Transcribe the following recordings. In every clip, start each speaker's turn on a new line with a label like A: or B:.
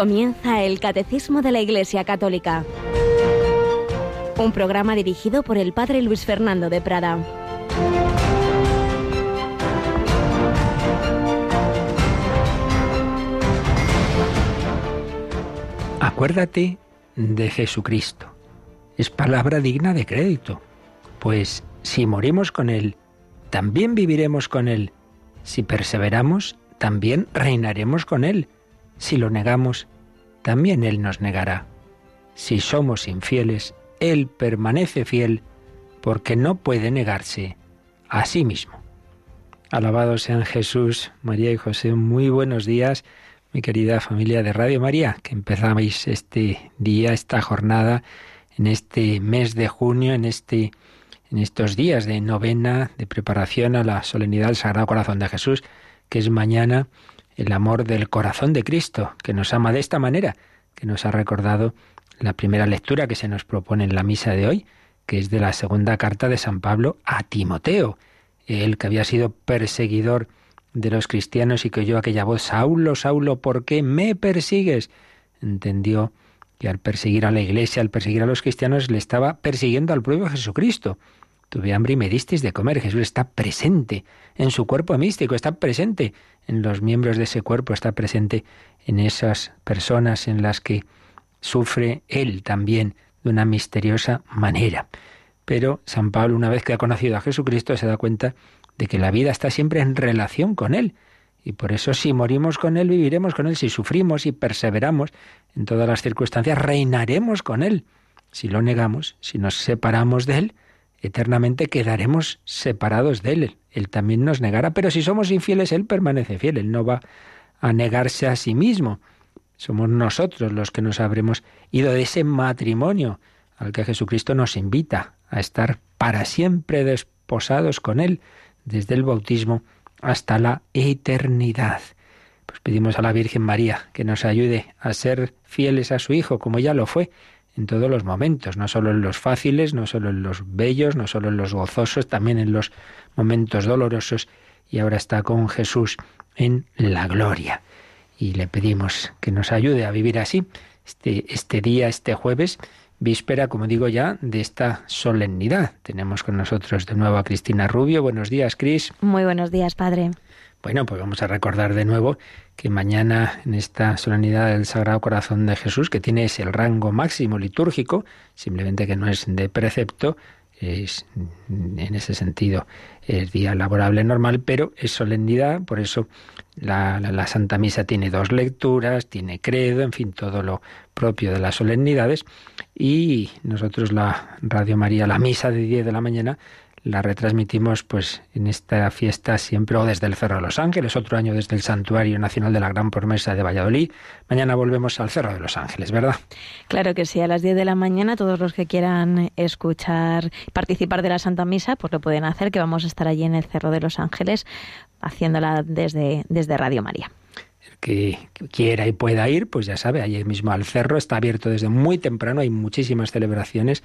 A: Comienza el Catecismo de la Iglesia Católica. Un programa dirigido por el Padre Luis Fernando de Prada.
B: Acuérdate de Jesucristo. Es palabra digna de crédito, pues si morimos con Él, también viviremos con Él. Si perseveramos, también reinaremos con Él. Si lo negamos, también Él nos negará. Si somos infieles, Él permanece fiel porque no puede negarse a sí mismo. Alabados sean Jesús, María y José. Muy buenos días, mi querida familia de Radio María, que empezáis este día, esta jornada, en este mes de junio, en este en estos días de novena, de preparación a la solemnidad del Sagrado Corazón de Jesús, que es mañana el amor del corazón de Cristo, que nos ama de esta manera, que nos ha recordado la primera lectura que se nos propone en la misa de hoy, que es de la segunda carta de San Pablo a Timoteo, él que había sido perseguidor de los cristianos y que oyó aquella voz, Saulo, Saulo, ¿por qué me persigues? Entendió que al perseguir a la iglesia, al perseguir a los cristianos, le estaba persiguiendo al propio Jesucristo. Tuve hambre y me disteis de comer. Jesús está presente en su cuerpo místico, está presente en los miembros de ese cuerpo, está presente en esas personas en las que sufre Él también de una misteriosa manera. Pero San Pablo, una vez que ha conocido a Jesucristo, se da cuenta de que la vida está siempre en relación con Él. Y por eso si morimos con Él, viviremos con Él. Si sufrimos y perseveramos en todas las circunstancias, reinaremos con Él. Si lo negamos, si nos separamos de Él, eternamente quedaremos separados de Él. Él también nos negará, pero si somos infieles, Él permanece fiel, Él no va a negarse a sí mismo. Somos nosotros los que nos habremos ido de ese matrimonio al que Jesucristo nos invita a estar para siempre desposados con Él, desde el bautismo hasta la eternidad. Pues pedimos a la Virgen María que nos ayude a ser fieles a su Hijo, como ya lo fue, en todos los momentos, no solo en los fáciles, no solo en los bellos, no solo en los gozosos, también en los momentos dolorosos y ahora está con Jesús en la gloria. Y le pedimos que nos ayude a vivir así este, este día, este jueves, víspera, como digo ya, de esta solemnidad. Tenemos con nosotros de nuevo a Cristina Rubio. Buenos días, Cris.
A: Muy buenos días, padre.
B: Bueno, pues vamos a recordar de nuevo que mañana en esta solemnidad del Sagrado Corazón de Jesús, que tiene ese rango máximo litúrgico, simplemente que no es de precepto, es en ese sentido es día laborable normal, pero es solemnidad, por eso la, la, Santa Misa tiene dos lecturas, tiene credo, en fin, todo lo propio de las solemnidades, y nosotros la Radio María, la misa de 10 de la mañana, la retransmitimos pues en esta fiesta siempre o desde el Cerro de los Ángeles, otro año desde el Santuario Nacional de la Gran Promesa de Valladolid. Mañana volvemos al Cerro de los Ángeles, ¿verdad?
A: Claro que sí, a las 10 de la mañana todos los que quieran escuchar, participar de la Santa Misa, pues lo pueden hacer, que vamos a estar allí en el Cerro de los Ángeles haciéndola desde, desde Radio María
B: que quiera y pueda ir, pues ya sabe, allí mismo al cerro está abierto desde muy temprano, hay muchísimas celebraciones,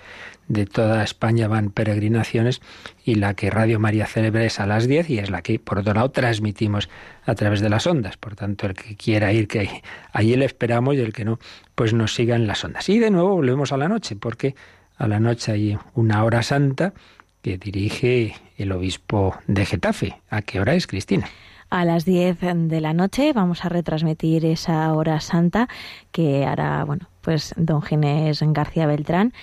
B: de toda España van peregrinaciones y la que Radio María celebra es a las 10 y es la que por otro lado transmitimos a través de las ondas. Por tanto, el que quiera ir, que allí le esperamos y el que no, pues nos siga en las ondas. Y de nuevo volvemos a la noche, porque a la noche hay una hora santa que dirige el obispo de Getafe. ¿A qué hora es, Cristina?
A: A las 10 de la noche vamos a retransmitir esa hora santa que hará, bueno, pues don Ginés García Beltrán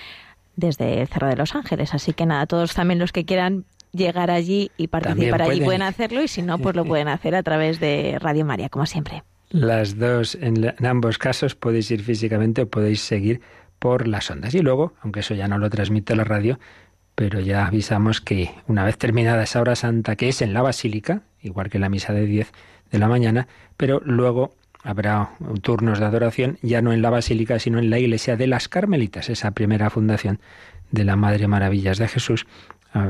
A: desde el Cerro de los Ángeles. Así que nada, todos también los que quieran llegar allí y participar allí pueden hacerlo y si no, pues lo pueden hacer a través de Radio María, como siempre.
B: Las dos, en, en ambos casos podéis ir físicamente o podéis seguir por las ondas. Y luego, aunque eso ya no lo transmite la radio, pero ya avisamos que una vez terminada esa hora santa, que es en la basílica, igual que la misa de 10 de la mañana, pero luego habrá turnos de adoración ya no en la basílica, sino en la iglesia de las Carmelitas, esa primera fundación de la Madre Maravillas de Jesús.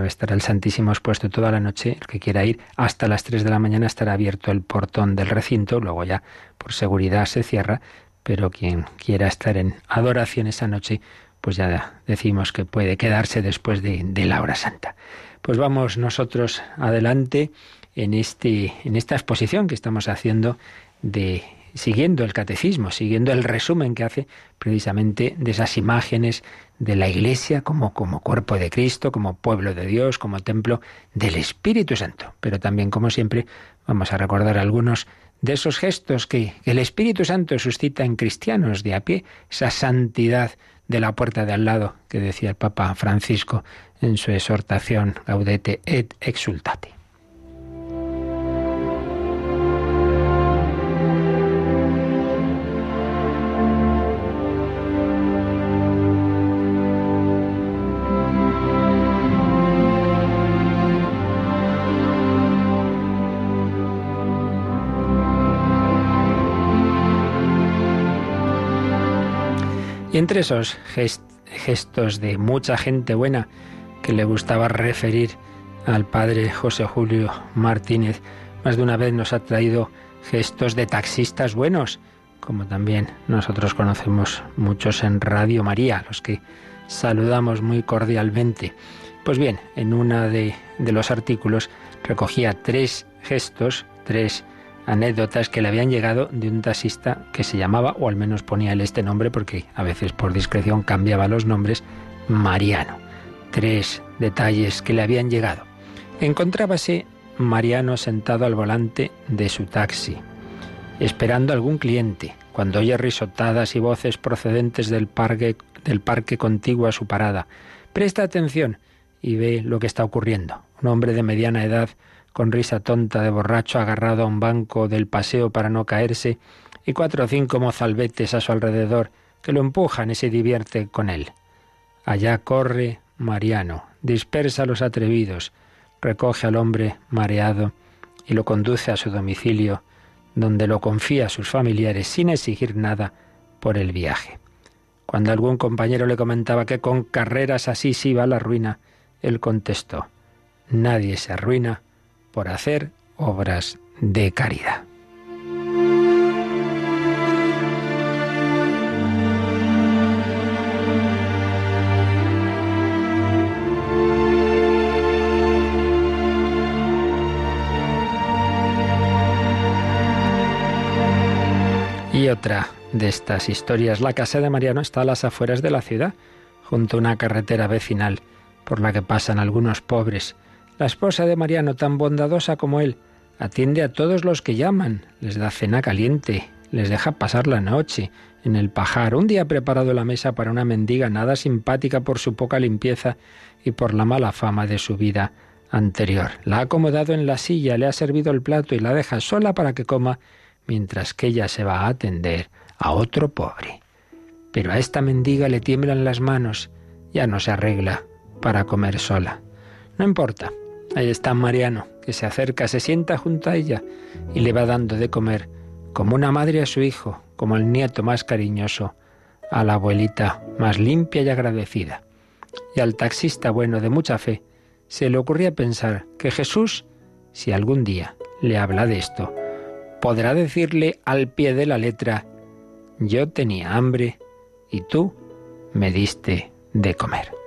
B: Estará el Santísimo expuesto toda la noche. El que quiera ir hasta las 3 de la mañana estará abierto el portón del recinto, luego ya por seguridad se cierra, pero quien quiera estar en adoración esa noche, pues ya decimos que puede quedarse después de, la hora santa. Pues vamos nosotros adelante en, este, en esta exposición que estamos haciendo de siguiendo el catecismo, siguiendo el resumen que hace precisamente de esas imágenes de la Iglesia como, como cuerpo de Cristo, como pueblo de Dios, como templo del Espíritu Santo. Pero también, como siempre, vamos a recordar algunos de esos gestos que el Espíritu Santo suscita en cristianos de a pie, esa santidad de la puerta de al lado que decía el Papa Francisco en su exhortación Gaudete et Exultate. Y entre esos gestos de mucha gente buena que le gustaba referir al padre José Julio Martínez, más de una vez nos ha traído gestos de taxistas buenos, como también nosotros conocemos muchos en Radio María, los que saludamos muy cordialmente. Pues bien, en uno de, de los artículos recogía tres gestos, tres anécdotas que le habían llegado de un taxista que se llamaba, o al menos ponía él este nombre, porque a veces por discreción cambiaba los nombres, Mariano. Tres detalles que le habían llegado. Encontrábase Mariano sentado al volante de su taxi, esperando algún cliente, cuando oye risotadas y voces procedentes del parque, del parque contiguo a su parada. Presta atención y ve lo que está ocurriendo. Un hombre de mediana edad con risa tonta de borracho agarrado a un banco del paseo para no caerse, y cuatro o cinco mozalbetes a su alrededor que lo empujan y se divierte con él. Allá corre Mariano, dispersa a los atrevidos, recoge al hombre mareado y lo conduce a su domicilio, donde lo confía a sus familiares sin exigir nada por el viaje. Cuando algún compañero le comentaba que con carreras así se iba a la ruina, él contestó, Nadie se arruina por hacer obras de caridad. Y otra de estas historias, la casa de Mariano está a las afueras de la ciudad, junto a una carretera vecinal por la que pasan algunos pobres la esposa de Mariano, tan bondadosa como él, atiende a todos los que llaman, les da cena caliente, les deja pasar la noche en el pajar. Un día ha preparado la mesa para una mendiga nada simpática por su poca limpieza y por la mala fama de su vida anterior. La ha acomodado en la silla, le ha servido el plato y la deja sola para que coma, mientras que ella se va a atender a otro pobre. Pero a esta mendiga le tiemblan las manos, ya no se arregla para comer sola. No importa, Ahí está Mariano, que se acerca, se sienta junto a ella y le va dando de comer, como una madre a su hijo, como el nieto más cariñoso, a la abuelita más limpia y agradecida. Y al taxista bueno de mucha fe, se le ocurría pensar que Jesús, si algún día le habla de esto, podrá decirle al pie de la letra, yo tenía hambre y tú me diste de comer.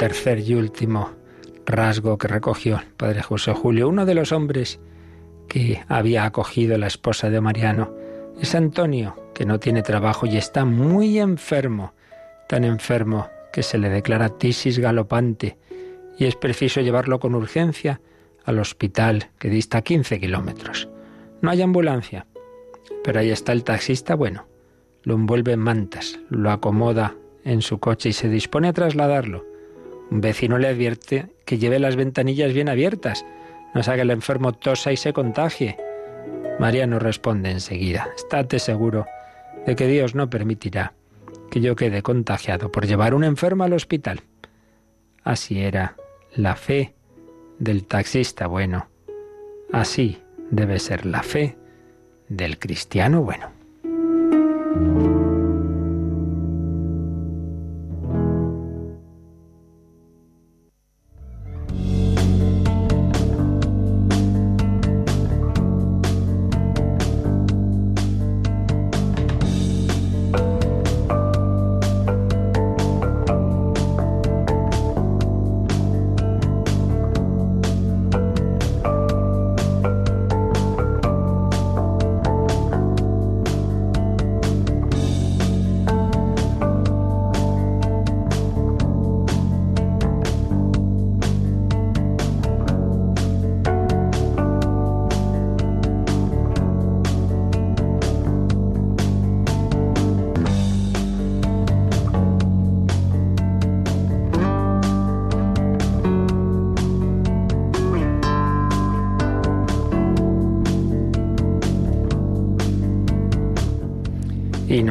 B: Tercer y último rasgo que recogió el padre José Julio, uno de los hombres que había acogido la esposa de Mariano, es Antonio, que no tiene trabajo y está muy enfermo, tan enfermo que se le declara tisis galopante y es preciso llevarlo con urgencia al hospital que dista 15 kilómetros. No hay ambulancia, pero ahí está el taxista bueno. Lo envuelve en mantas, lo acomoda en su coche y se dispone a trasladarlo. Un vecino le advierte que lleve las ventanillas bien abiertas, no sea que el enfermo tosa y se contagie. Mariano responde enseguida, estate seguro de que Dios no permitirá que yo quede contagiado por llevar un enfermo al hospital. Así era la fe del taxista bueno. Así debe ser la fe del cristiano bueno.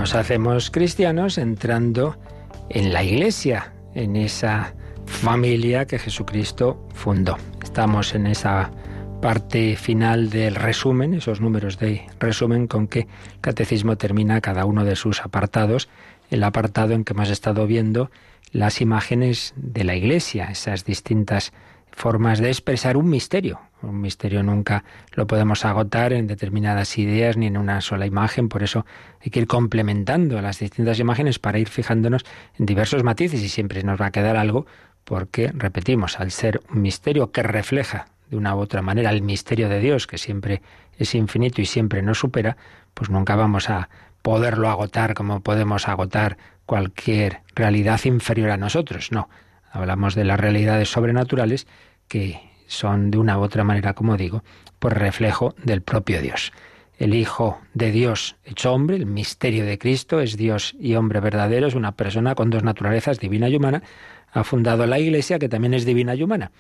B: Nos hacemos cristianos entrando en la iglesia, en esa familia que Jesucristo fundó. Estamos en esa parte final del resumen, esos números de resumen con que el catecismo termina cada uno de sus apartados, el apartado en que hemos estado viendo las imágenes de la iglesia, esas distintas formas de expresar un misterio. Un misterio nunca lo podemos agotar en determinadas ideas ni en una sola imagen, por eso hay que ir complementando las distintas imágenes para ir fijándonos en diversos matices y siempre nos va a quedar algo porque, repetimos, al ser un misterio que refleja de una u otra manera el misterio de Dios, que siempre es infinito y siempre nos supera, pues nunca vamos a poderlo agotar como podemos agotar cualquier realidad inferior a nosotros. No, hablamos de las realidades sobrenaturales que son de una u otra manera, como digo, por reflejo del propio Dios. El Hijo de Dios hecho hombre, el misterio de Cristo, es Dios y hombre verdadero, es una persona con dos naturalezas, divina y humana, ha fundado la Iglesia, que también es divina y humana.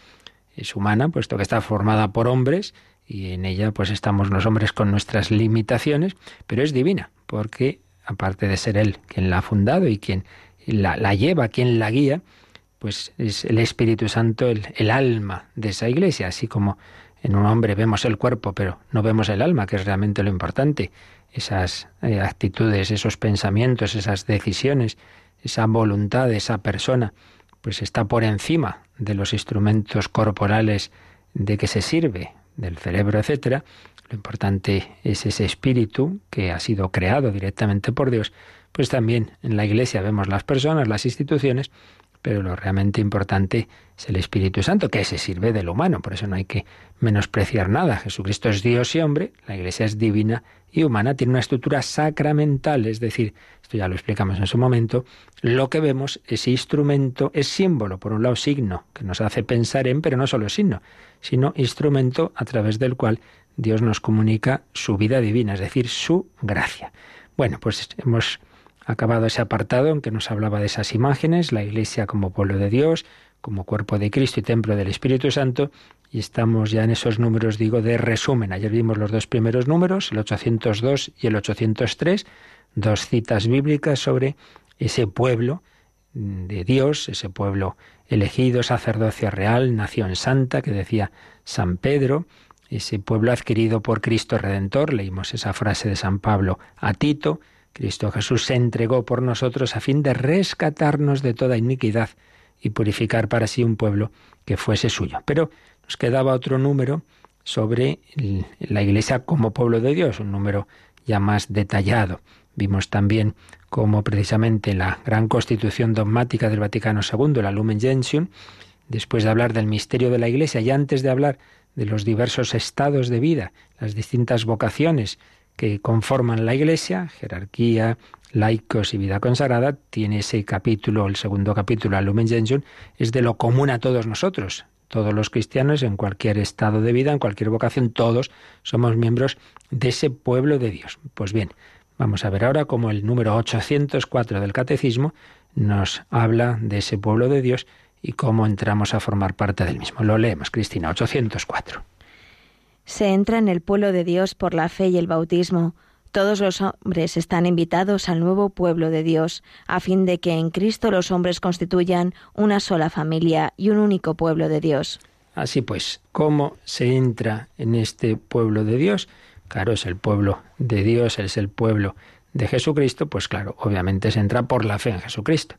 B: Es humana, puesto que está formada por hombres, y en ella pues estamos los hombres con nuestras limitaciones, pero es divina, porque aparte de ser Él quien la ha fundado y quien la, la lleva, quien la guía, pues es el Espíritu Santo el, alma de esa iglesia, así como en un hombre vemos el cuerpo, pero no vemos el alma, que es realmente lo importante. Esas eh, actitudes, esos pensamientos, esas decisiones, esa voluntad de esa persona, pues está por encima de los instrumentos corporales de que se sirve, del cerebro, etcétera. Lo importante es ese espíritu que ha sido creado directamente por Dios. Pues también en la Iglesia vemos las personas, las instituciones, pero lo realmente importante es el Espíritu Santo, que se sirve del humano, por eso no hay que menospreciar nada. Jesucristo es Dios y hombre, la Iglesia es divina y humana, tiene una estructura sacramental, es decir, esto ya lo explicamos en su momento, lo que vemos es instrumento, es símbolo, por un lado signo, que nos hace pensar en, pero no solo signo, sino instrumento a través del cual Dios nos comunica su vida divina, es decir, su gracia. Bueno, pues hemos acabado ese apartado en que nos hablaba de esas imágenes, la Iglesia como pueblo de Dios, como cuerpo de Cristo y templo del Espíritu Santo, y estamos ya en esos números, digo, de resumen. Ayer vimos los dos primeros números, el 802 y el 803, dos citas bíblicas sobre ese pueblo de Dios, ese pueblo elegido, sacerdocio real, nación santa, que decía San Pedro, ese pueblo adquirido por Cristo Redentor, leímos esa frase de San Pablo a Tito, Cristo Jesús se entregó por nosotros a fin de rescatarnos de toda iniquidad y purificar para sí un pueblo que fuese suyo. Pero nos quedaba otro número sobre la Iglesia como pueblo de Dios, un número ya más detallado. Vimos también cómo precisamente la gran constitución dogmática del Vaticano II, la Lumen Gentium, después de hablar del misterio de la Iglesia y antes de hablar de los diversos estados de vida, las distintas vocaciones que conforman la Iglesia, jerarquía, laicos y vida consagrada, tiene ese capítulo, el segundo capítulo, Lumen Gentium, es de lo común a todos nosotros. Todos los cristianos, en cualquier estado de vida, en cualquier vocación, todos somos miembros de ese pueblo de Dios. Pues bien, vamos a ver ahora cómo el número 804 del Catecismo nos habla de ese pueblo de Dios y cómo entramos a formar parte del mismo. Lo leemos, Cristina, 804
A: se entra en el pueblo de Dios por la fe y el bautismo. Todos los hombres están invitados al nuevo pueblo de Dios, a fin de que en Cristo los hombres constituyan una sola familia y un único pueblo de Dios.
B: Así pues, ¿cómo se entra en este pueblo de Dios? Claro, es el pueblo de Dios, es el pueblo de Jesucristo, pues claro, obviamente se entra por la fe en Jesucristo.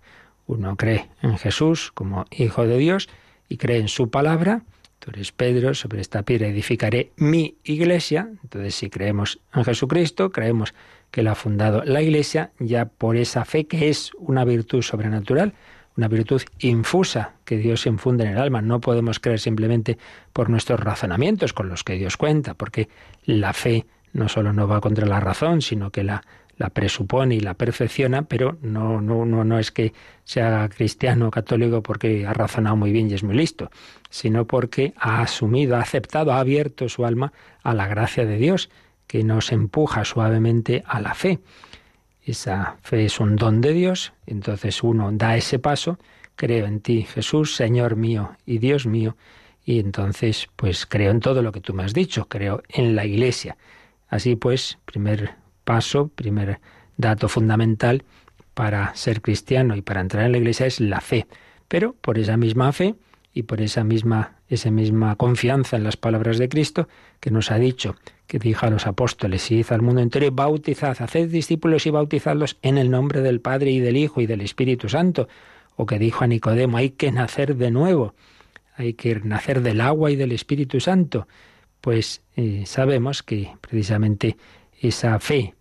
B: Uno cree en Jesús como Hijo de Dios y cree en su palabra, Tú eres Pedro, sobre esta piedra edificaré mi iglesia. Entonces, si creemos en Jesucristo, creemos que Él ha fundado la iglesia, ya por esa fe que es una virtud sobrenatural, una virtud infusa que Dios infunde en el alma. No podemos creer simplemente por nuestros razonamientos con los que Dios cuenta, porque la fe no solo no va contra la razón, sino que la la presupone y la perfecciona, pero no, no, no, no es que sea cristiano o católico porque ha razonado muy bien y es muy listo, sino porque ha asumido, ha aceptado, ha abierto su alma a la gracia de Dios, que nos empuja suavemente a la fe. Esa fe es un don de Dios, entonces uno da ese paso, creo en ti, Jesús, Señor mío y Dios mío, y entonces pues creo en todo lo que tú me has dicho, creo en la Iglesia. Así pues, primer paso, primer dato fundamental para ser cristiano y para entrar en la iglesia es la fe. Pero por esa misma fe y por esa misma, esa misma confianza en las palabras de Cristo que nos ha dicho, que dijo a los apóstoles, id al mundo entero y bautizad, haced discípulos y bautizadlos en el nombre del Padre y del Hijo y del Espíritu Santo, o que dijo a Nicodemo, hay que nacer de nuevo, hay que nacer del agua y del Espíritu Santo. Pues eh, sabemos que precisamente esa fe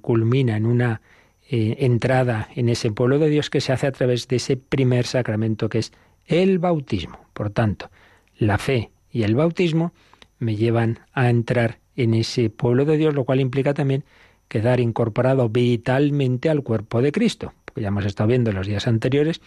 B: culmina en una eh, entrada en ese pueblo de Dios que se hace a través de ese primer sacramento que es el bautismo. Por tanto, la fe y el bautismo me llevan a entrar en ese pueblo de Dios, lo cual implica también quedar incorporado vitalmente al cuerpo de Cristo. Porque ya hemos estado viendo en los días anteriores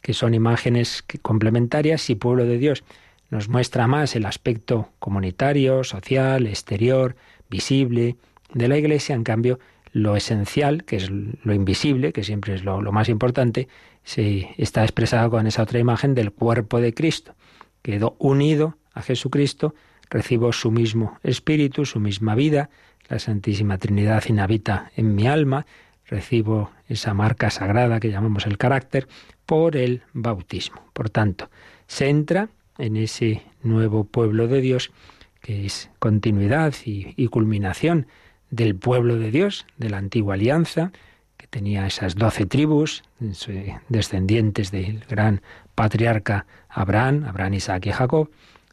B: que son imágenes complementarias y pueblo de Dios nos muestra más el aspecto comunitario, social, exterior, visible de la Iglesia, en cambio lo esencial, que es lo invisible, que siempre es lo, más importante, se está expresado con esa otra imagen del cuerpo de Cristo. Quedó unido a Jesucristo, recibo su mismo espíritu, su misma vida, la Santísima Trinidad inhabita en mi alma, recibo esa marca sagrada que llamamos el carácter por el bautismo. Por tanto, se entra en ese nuevo pueblo de Dios que es continuidad y culminación del pueblo de Dios, de la antigua alianza, que tenía esas doce tribus, descendientes del gran patriarca Abraham, Abraham, Isaac y Jacob.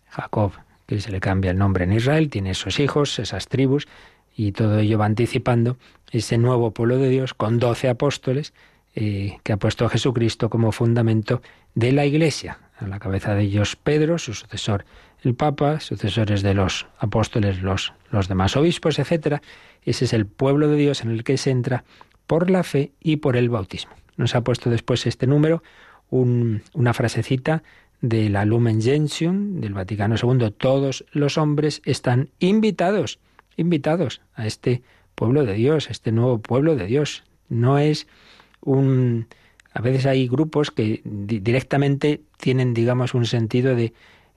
B: Jacob, que se le cambia el nombre en Israel, tiene esos hijos, esas tribus, y todo ello va anticipando ese nuevo pueblo de Dios con doce apóstoles eh, que ha puesto a Jesucristo como fundamento de la Iglesia. A la cabeza de ellos Pedro, su sucesor el Papa, sucesores de los apóstoles, los, los demás obispos, etc. Ese es el pueblo de Dios en el que se entra por la fe y por el bautismo. Nos ha puesto después este número una frasecita de la Lumen Gentium del Vaticano II. Todos los hombres están invitados, invitados a este pueblo de Dios, a este nuevo pueblo de Dios. No es un... A veces hay grupos que directamente tienen, digamos, un sentido de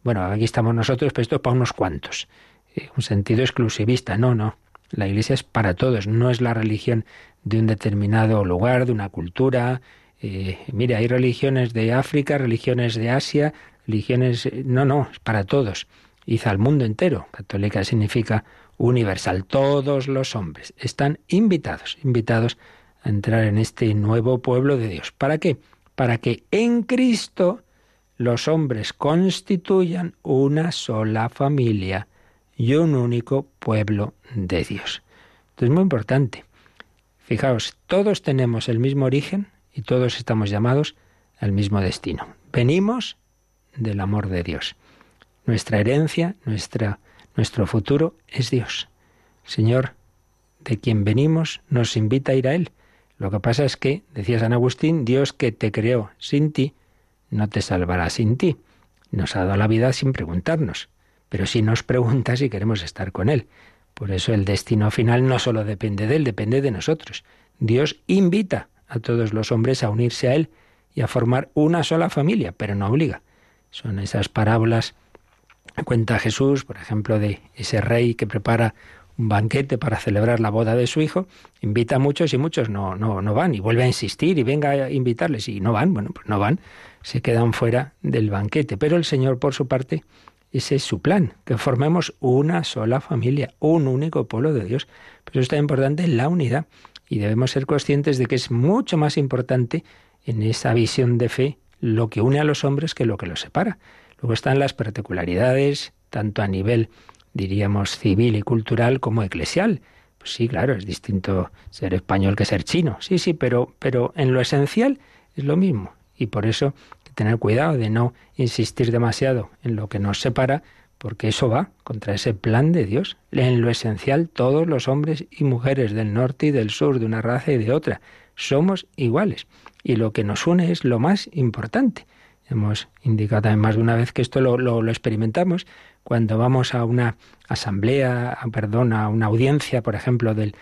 B: bueno, aquí estamos nosotros, pero esto es para unos cuantos. Eh, un sentido exclusivista. No, no. La Iglesia es para todos, no es la religión de un determinado lugar, de una cultura. Eh, mire, hay religiones de África, religiones de Asia, religiones... Eh, no, no, es para todos. Hizo al mundo entero. Católica significa universal. Todos los hombres están invitados, invitados entrar en este nuevo pueblo de Dios. ¿Para qué? Para que en Cristo los hombres constituyan una sola familia y un único pueblo de Dios. Esto es muy importante. Fijaos, todos tenemos el mismo origen y todos estamos llamados al mismo destino. Venimos del amor de Dios. Nuestra herencia, nuestra, nuestro futuro es Dios. Señor, de quien venimos, nos invita a ir a Él. Lo que pasa es que, decía San Agustín, Dios que te creó sin ti, no te salvará sin ti. Nos ha dado la vida sin preguntarnos, pero si nos pregunta si queremos estar con Él. Por eso el destino final no solo depende de Él, depende de nosotros. Dios invita a todos los hombres a unirse a Él y a formar una sola familia, pero no obliga. Son esas parábolas que cuenta Jesús, por ejemplo, de ese rey que prepara un banquete para celebrar la boda de su hijo, invita a muchos y muchos no, no, no van y vuelve a insistir y venga a invitarles y no van, bueno, pues no van se quedan fuera del banquete. Pero el Señor, por su parte, ese es su plan, que formemos una sola familia, un único pueblo de Dios. Pero está importante la unidad y debemos ser conscientes de que es mucho más importante en esa visión de fe lo que une a los hombres que lo que los separa. Luego están las particularidades, tanto a nivel, diríamos, civil y cultural como eclesial. Pues sí, claro, es distinto ser español que ser chino. Sí, sí, pero, pero en lo esencial es lo mismo. Y por eso tener cuidado de no insistir demasiado en lo que nos separa, porque eso va contra ese plan de Dios. En lo esencial, todos los hombres y mujeres del norte y del sur, de una raza y de otra, somos iguales. Y lo que nos une es lo más importante. Hemos indicado también más de una vez que esto lo, lo, experimentamos cuando vamos a una asamblea, perdón, a una audiencia, por ejemplo, del,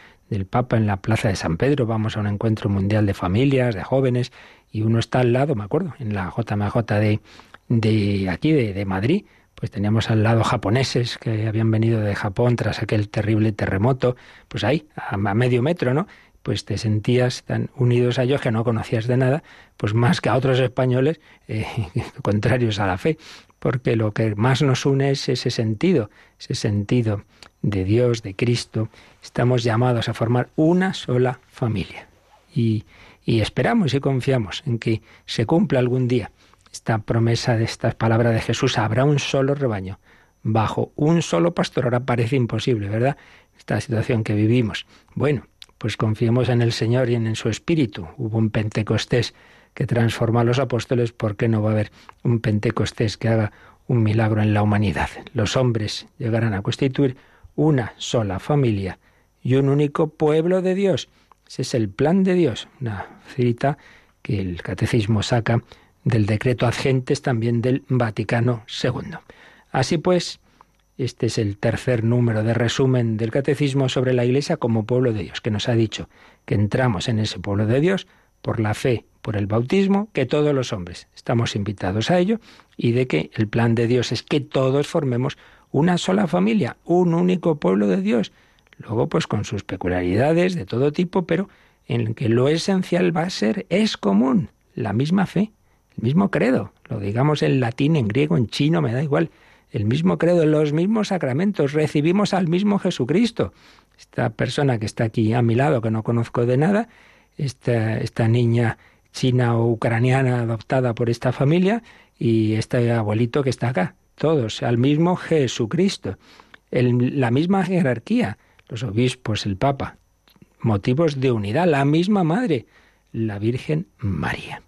B: Papa en la Plaza de San Pedro, vamos a un encuentro mundial de familias, de jóvenes, y uno está al lado, me acuerdo, en la JMJ de, de aquí, de, Madrid, pues teníamos al lado japoneses que habían venido de Japón tras aquel terrible terremoto, pues ahí, a, medio metro, ¿no? pues te sentías tan unidos a ellos que no conocías de nada, pues más que a otros españoles eh, contrarios a la fe, porque lo que más nos une es ese sentido, ese sentido de Dios, de Cristo. Estamos llamados a formar una sola familia. Y, esperamos y confiamos en que se cumpla algún día esta promesa de estas palabras de Jesús. Habrá un solo rebaño bajo un solo pastor. Ahora parece imposible, ¿verdad? Esta situación que vivimos. Bueno, pues confiemos en el Señor y en, su Espíritu. Hubo un Pentecostés que transformó a los apóstoles, ¿por qué no va a haber un Pentecostés que haga un milagro en la humanidad? Los hombres llegarán a constituir una sola familia y un único pueblo de Dios. Ese es el plan de Dios. Una cita que el catecismo saca del decreto ad también del Vaticano II. Así pues, este es el tercer número de resumen del Catecismo sobre la Iglesia como pueblo de Dios, que nos ha dicho que entramos en ese pueblo de Dios por la fe, por el bautismo, que todos los hombres estamos invitados a ello y de que el plan de Dios es que todos formemos una sola familia, un único pueblo de Dios. Luego, pues con sus peculiaridades de todo tipo, pero en que lo esencial va a ser, es común, la misma fe, el mismo credo, lo digamos en latín, en griego, en chino, me da igual el mismo credo, los mismos sacramentos, recibimos al mismo Jesucristo. Esta persona que está aquí a mi lado, que no conozco de nada, esta, esta niña china o ucraniana adoptada por esta familia y este abuelito que está acá, todos al mismo Jesucristo, la misma jerarquía, los obispos, el Papa, motivos de unidad, la misma madre, la Virgen María.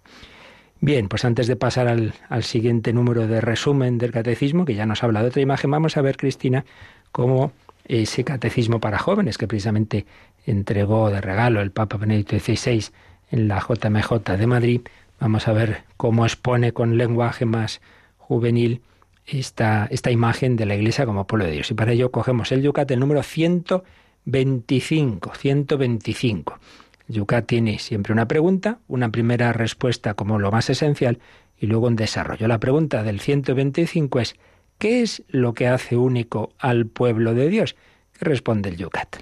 B: Bien, pues antes de pasar al, siguiente número de resumen del catecismo, que ya nos habla de otra imagen, vamos a ver, Cristina, cómo ese catecismo para jóvenes que precisamente entregó de regalo el Papa Benedicto XVI en la JMJ de Madrid, vamos a ver cómo expone con lenguaje más juvenil esta, esta imagen de la Iglesia como pueblo de Dios. Y para ello cogemos el Yucat, el número 125, 125. Yucat tiene siempre una pregunta, una primera respuesta como lo más esencial y luego un desarrollo. La pregunta del 125 es, ¿qué es lo que hace único al pueblo de Dios? ¿Qué responde el Yucat?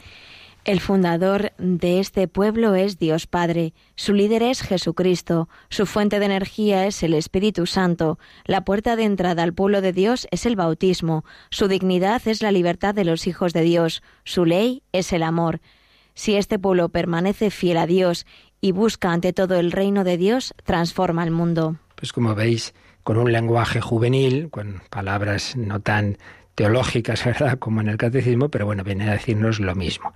A: El fundador de este pueblo es Dios Padre, su líder es Jesucristo, su fuente de energía es el Espíritu Santo, la puerta de entrada al pueblo de Dios es el bautismo, su dignidad es la libertad de los hijos de Dios, su ley es el amor. Si este pueblo permanece fiel a Dios y busca ante todo el reino de Dios, transforma el mundo.
B: Pues como veis, con un lenguaje juvenil, con palabras no tan teológicas, ¿verdad?, como en el catecismo, pero bueno, viene a decirnos lo mismo.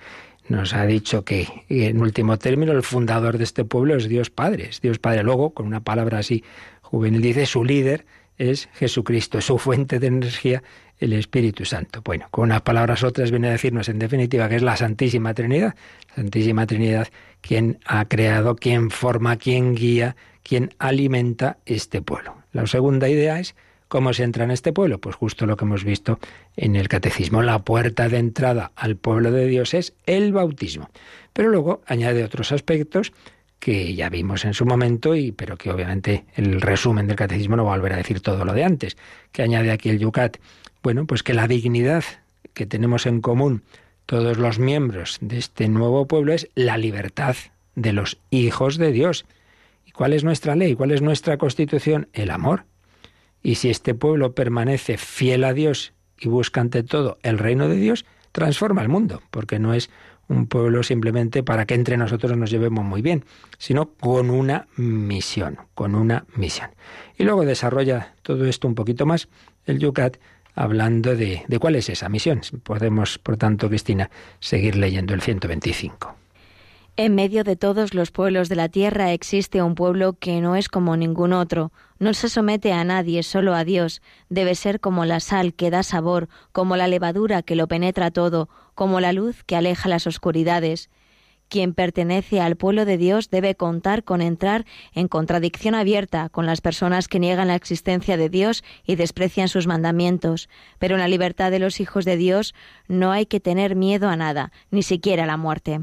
B: Nos ha dicho que, en último término, el fundador de este pueblo es Dios Padre, Dios Padre. Luego, con una palabra así juvenil, dice su líder es Jesucristo, su fuente de energía el Espíritu Santo. Bueno, con unas palabras otras viene a decirnos en definitiva que es la Santísima Trinidad, Santísima Trinidad quien ha creado, quien forma, quien guía, quien alimenta este pueblo. La segunda idea es cómo se entra en este pueblo, pues justo lo que hemos visto en el catecismo, la puerta de entrada al pueblo de Dios es el bautismo. Pero luego añade otros aspectos que ya vimos en su momento, y, pero que obviamente el resumen del catecismo no va a volver a decir todo lo de antes, que añade aquí el Yucat bueno, pues que la dignidad que tenemos en común todos los miembros de este nuevo pueblo es la libertad de los hijos de Dios. ¿Y cuál es nuestra ley? ¿Cuál es nuestra constitución? El amor. Y si este pueblo permanece fiel a Dios y busca ante todo el reino de Dios, transforma el mundo, porque no es un pueblo simplemente para que entre nosotros nos llevemos muy bien, sino con una misión, con una misión. Y luego desarrolla todo esto un poquito más el Yucat hablando de, de cuál es esa misión. Podemos, por tanto, Cristina, seguir leyendo el 125.
A: En medio de todos los pueblos de la tierra existe un pueblo que no es como ningún otro, no se somete a nadie, solo a Dios, debe ser como la sal que da sabor, como la levadura que lo penetra todo, como la luz que aleja las oscuridades. Quien pertenece al pueblo de Dios debe contar con entrar en contradicción abierta con las personas que niegan la existencia de Dios y desprecian sus mandamientos. Pero en la libertad de los hijos de Dios no hay que tener miedo a nada, ni siquiera a la muerte.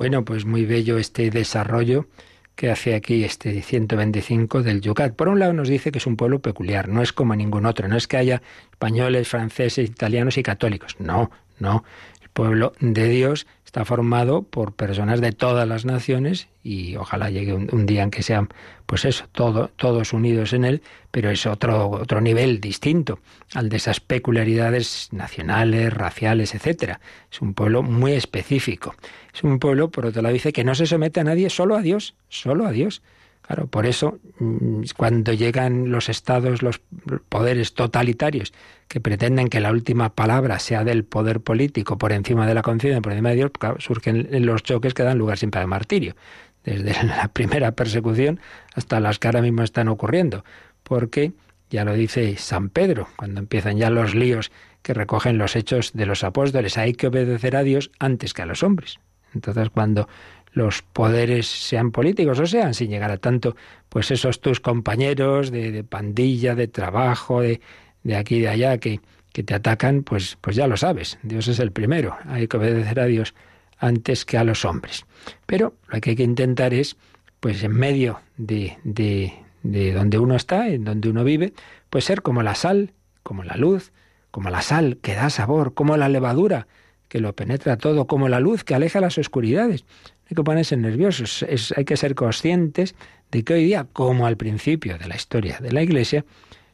B: Bueno, pues muy bello este desarrollo que hace aquí este 125 del Yucat. Por un lado nos dice que es un pueblo peculiar, no es como ningún otro, no es que haya españoles, franceses, italianos y católicos, no, no pueblo de Dios está formado por personas de todas las naciones y ojalá llegue un, día en que sean, pues eso, todo, todos unidos en él, pero es otro, otro nivel distinto al de esas peculiaridades nacionales, raciales, etcétera. Es un pueblo muy específico. Es un pueblo, por otro lado, dice que no se somete a nadie, solo a Dios, solo a Dios. Claro, por eso mm, cuando llegan los estados, los poderes totalitarios que pretenden que la última palabra sea del poder político por encima de la conciencia, por encima de Dios, surgen los choques que dan lugar siempre al martirio, desde la primera persecución hasta las que ahora mismo están ocurriendo, porque ya lo dice San Pedro, cuando empiezan ya los líos que recogen los hechos de los apóstoles, hay que obedecer a Dios antes que a los hombres. Entonces, cuando los poderes sean políticos o sean, sin llegar a tanto, pues esos tus compañeros de, pandilla, de trabajo, de, de aquí y de allá, que, que te atacan, pues, pues ya lo sabes, Dios es el primero, hay que obedecer a Dios antes que a los hombres. Pero lo que hay que intentar es, pues en medio de, de, de donde uno está, en donde uno vive, pues ser como la sal, como la luz, como la sal que da sabor, como la levadura que lo penetra todo, como la luz que aleja las oscuridades hay que ponerse nerviosos, hay que ser conscientes de que hoy día, como al principio de la historia de la Iglesia,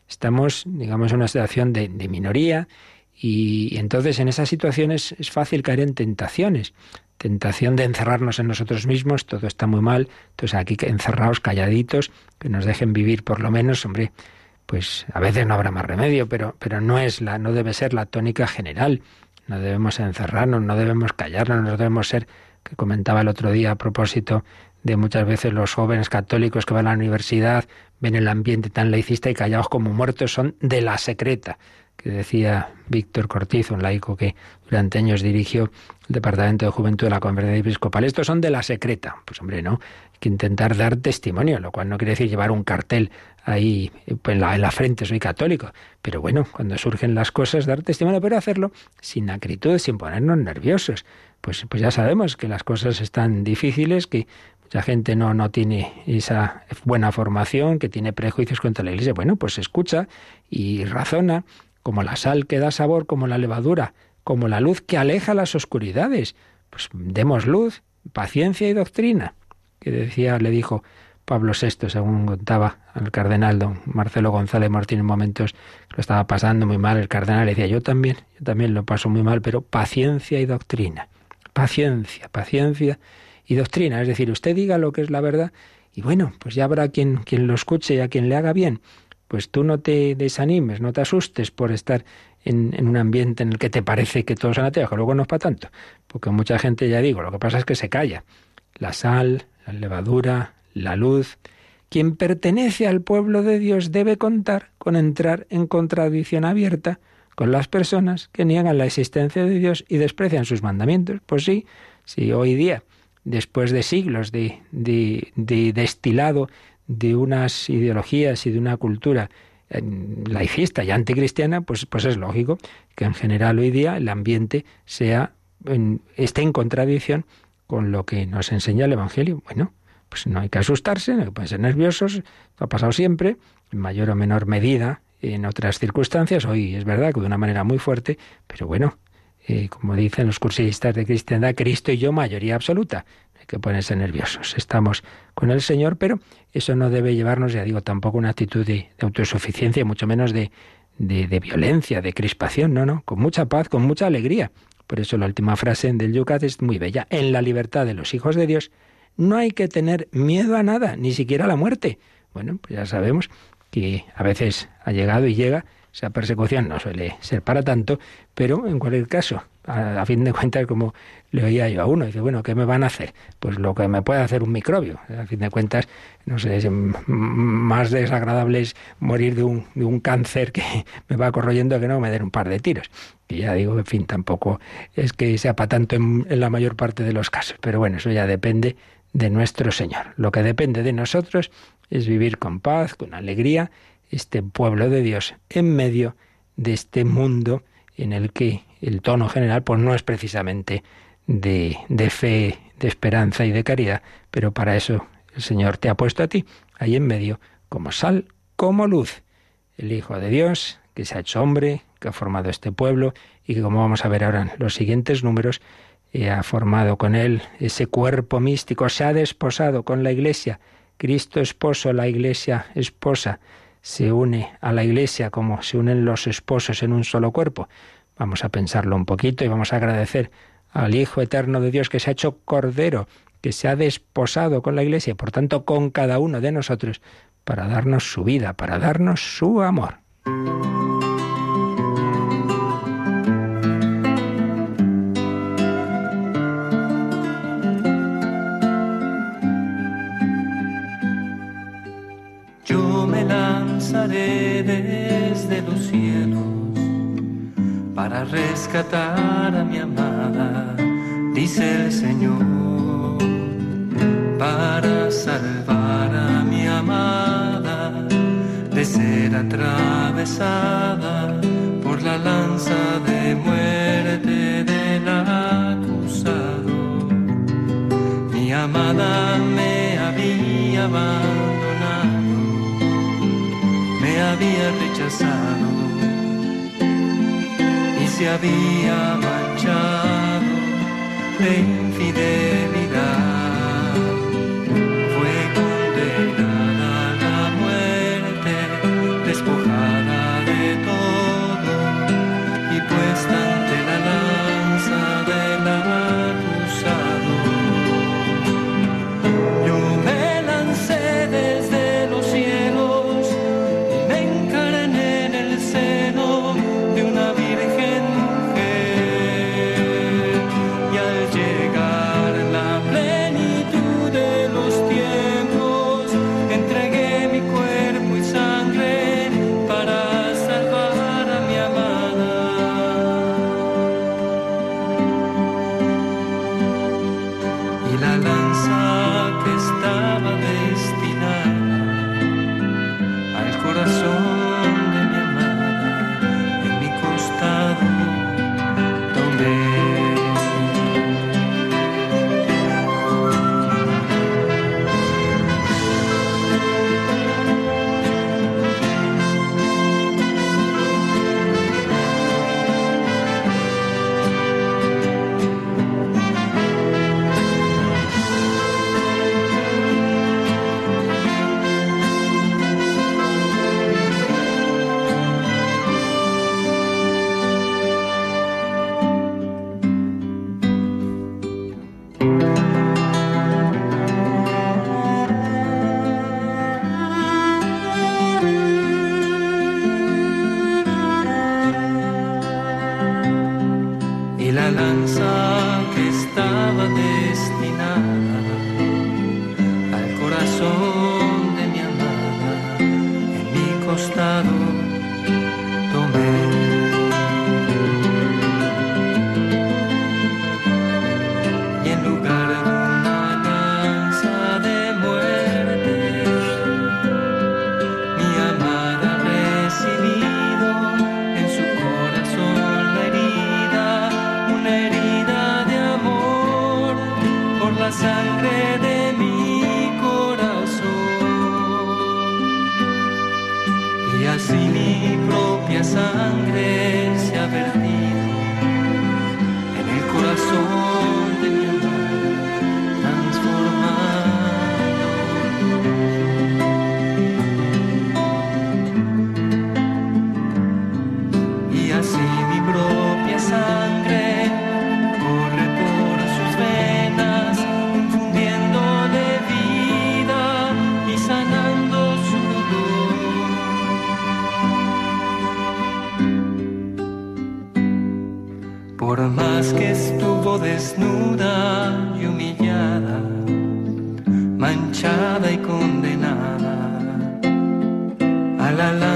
B: estamos, digamos, en una situación de, minoría y, entonces en esas situaciones es fácil caer en tentaciones. Tentación de encerrarnos en nosotros mismos, todo está muy mal, entonces aquí encerrados, calladitos, que nos dejen vivir por lo menos, hombre, pues a veces no habrá más remedio, pero, pero no es la, no debe ser la tónica general. No debemos encerrarnos, no debemos callarnos, no debemos ser que comentaba el otro día a propósito de muchas veces los jóvenes católicos que van a la universidad, ven el ambiente tan laicista y callados como muertos, son de la secreta, que decía Víctor Cortizo, un laico que durante años dirigió el Departamento de Juventud de la Conferencia Episcopal. Estos son de la secreta. Pues hombre, no, hay que intentar dar testimonio, lo cual no quiere decir llevar un cartel ahí pues, en la, en la frente, soy católico. Pero bueno, cuando surgen las cosas, dar testimonio, pero hacerlo sin acritud, sin ponernos nerviosos pues, pues ya sabemos que las cosas están difíciles, que mucha gente no, no tiene esa buena formación, que tiene prejuicios contra la Iglesia. Bueno, pues escucha y razona, como la sal que da sabor, como la levadura, como la luz que aleja las oscuridades. Pues demos luz, paciencia y doctrina. Que decía, le dijo Pablo VI, según contaba al cardenal don Marcelo González Martín en momentos que lo estaba pasando muy mal, el cardenal decía, yo también, yo también lo paso muy mal, pero paciencia y doctrina paciencia, paciencia y doctrina. Es decir, usted diga lo que es la verdad y bueno, pues ya habrá quien, quien lo escuche y a quien le haga bien. Pues tú no te desanimes, no te asustes por estar en, en, un ambiente en el que te parece que todos son ateos, que luego no es para tanto. Porque mucha gente, ya digo, lo que pasa es que se calla. La sal, la levadura, la luz. Quien pertenece al pueblo de Dios debe contar con entrar en contradicción abierta con las personas que niegan la existencia de Dios y desprecian sus mandamientos. Pues sí, sí, hoy día, después de siglos de, de, de destilado de unas ideologías y de una cultura laicista y anticristiana, pues, pues es lógico que en general hoy día el ambiente sea esté en contradicción con lo que nos enseña el Evangelio. Bueno, pues no hay que asustarse, no hay que ser nerviosos, ha pasado siempre, en mayor o menor medida, en otras circunstancias. Hoy es verdad que de una manera muy fuerte, pero bueno, eh, como dicen los cursistas de cristiandad, Cristo y yo mayoría absoluta. Hay que ponerse nerviosos. Estamos con el Señor, pero eso no debe llevarnos, ya digo, tampoco una actitud de, autosuficiencia, mucho menos de, de, de, violencia, de crispación, no, no, con mucha paz, con mucha alegría. Por eso la última frase del Yucat es muy bella. En la libertad de los hijos de Dios no hay que tener miedo a nada, ni siquiera a la muerte. Bueno, pues ya sabemos que a veces ha llegado y llega. Esa persecución no suele ser para tanto, pero en cualquier caso, a, fin de cuentas, como le oía yo a uno, dice, bueno, ¿qué me van a hacer? Pues lo que me puede hacer un microbio. A fin de cuentas, no sé, más desagradable es morir de un, de un cáncer que me va corroyendo que no me den un par de tiros. Y ya digo, en fin, tampoco es que sea para tanto en la mayor parte de los casos, pero bueno, eso ya depende de nuestro Señor. Lo que depende de nosotros es vivir con paz, con alegría, este pueblo de Dios en medio de este mundo en el que el tono general pues no es precisamente de, de fe, de esperanza y de caridad, pero para eso el Señor te ha puesto a ti, ahí en medio, como sal, como luz, el Hijo de Dios, que se ha hecho hombre, que ha formado este pueblo y que, como vamos a ver ahora en los siguientes números, eh, ha formado con él ese cuerpo místico, se ha desposado con la Iglesia. Cristo esposo, la Iglesia esposa, se une a la Iglesia como se unen los esposos en un solo cuerpo. Vamos a pensarlo un poquito y vamos a agradecer al Hijo Eterno de Dios que se ha hecho Cordero, que se ha desposado con la Iglesia y por tanto con cada uno de nosotros para darnos su vida, para darnos su amor.
C: Desde los cielos para rescatar a mi amada, dice el Señor, para salvar a mi amada de ser atravesada por la lanza de muerte del acusado. Mi amada me había abandonado, había rechazado y se había manchado de infidelidad.
D: condenada a la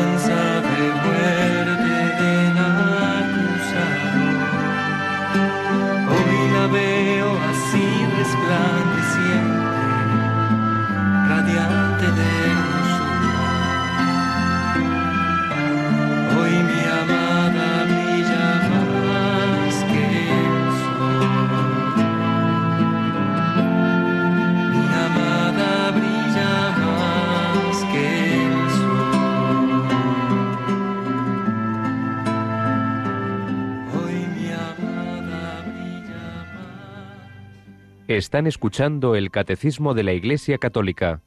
D: Están escuchando el Catecismo de la Iglesia Católica